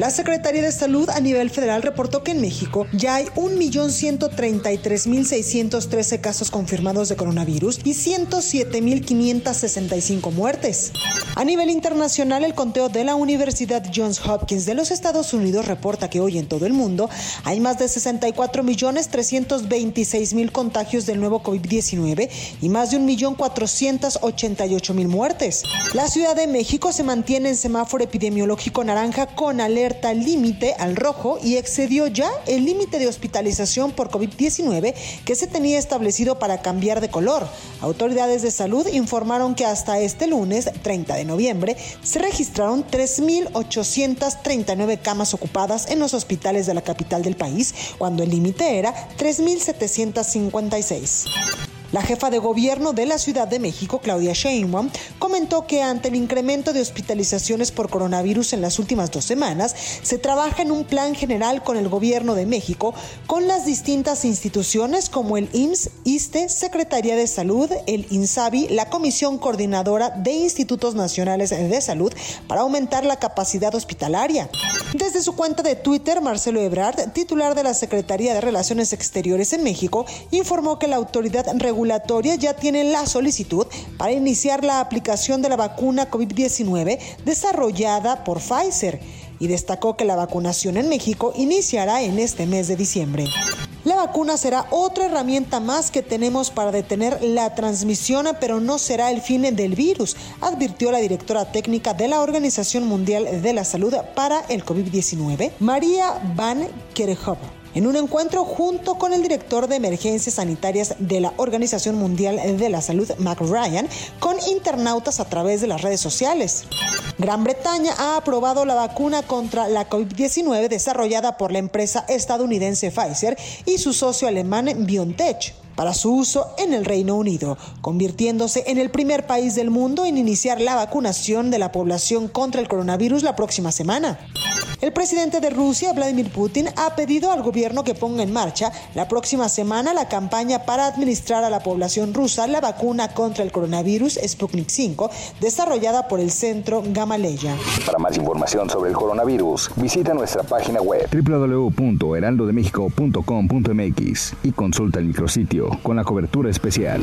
La Secretaría de Salud a nivel federal reportó que en México ya hay 1.133.613 casos confirmados de coronavirus y 107.565 muertes. A nivel internacional, el conteo de la Universidad Johns Hopkins de los Estados Unidos reporta que hoy en todo el mundo hay más de 64.326.000 contagios del nuevo COVID-19 y más de 1.488.000 muertes. La Ciudad de México se mantiene en semáforo epidemiológico naranja con alerta límite al rojo y excedió ya el límite de hospitalización por COVID-19 que se tenía establecido para cambiar de color. Autoridades de salud informaron que hasta este lunes, 30 de noviembre, se registraron 3.839 camas ocupadas en los hospitales de la capital del país, cuando el límite era 3.756. La jefa de gobierno de la Ciudad de México, Claudia Sheinbaum, comentó que ante el incremento de hospitalizaciones por coronavirus en las últimas dos semanas, se trabaja en un plan general con el gobierno de México, con las distintas instituciones como el IMSS, ISTE, Secretaría de Salud, el INSABI, la Comisión Coordinadora de Institutos Nacionales de Salud, para aumentar la capacidad hospitalaria. Desde su cuenta de Twitter, Marcelo Ebrard, titular de la Secretaría de Relaciones Exteriores en México, informó que la autoridad regular ya tiene la solicitud para iniciar la aplicación de la vacuna COVID-19 desarrollada por Pfizer y destacó que la vacunación en México iniciará en este mes de diciembre. La vacuna será otra herramienta más que tenemos para detener la transmisión, pero no será el fin del virus, advirtió la directora técnica de la Organización Mundial de la Salud para el COVID-19, María Van Kerkhove en un encuentro junto con el director de emergencias sanitarias de la Organización Mundial de la Salud, Mac Ryan, con internautas a través de las redes sociales. Gran Bretaña ha aprobado la vacuna contra la COVID-19 desarrollada por la empresa estadounidense Pfizer y su socio alemán BioNTech para su uso en el Reino Unido, convirtiéndose en el primer país del mundo en iniciar la vacunación de la población contra el coronavirus la próxima semana. El presidente de Rusia, Vladimir Putin, ha pedido al gobierno que ponga en marcha la próxima semana la campaña para administrar a la población rusa la vacuna contra el coronavirus Sputnik 5, desarrollada por el centro Gamaleya. Para más información sobre el coronavirus, visita nuestra página web www.heraldodemexico.com.mx y consulta el micrositio con la cobertura especial.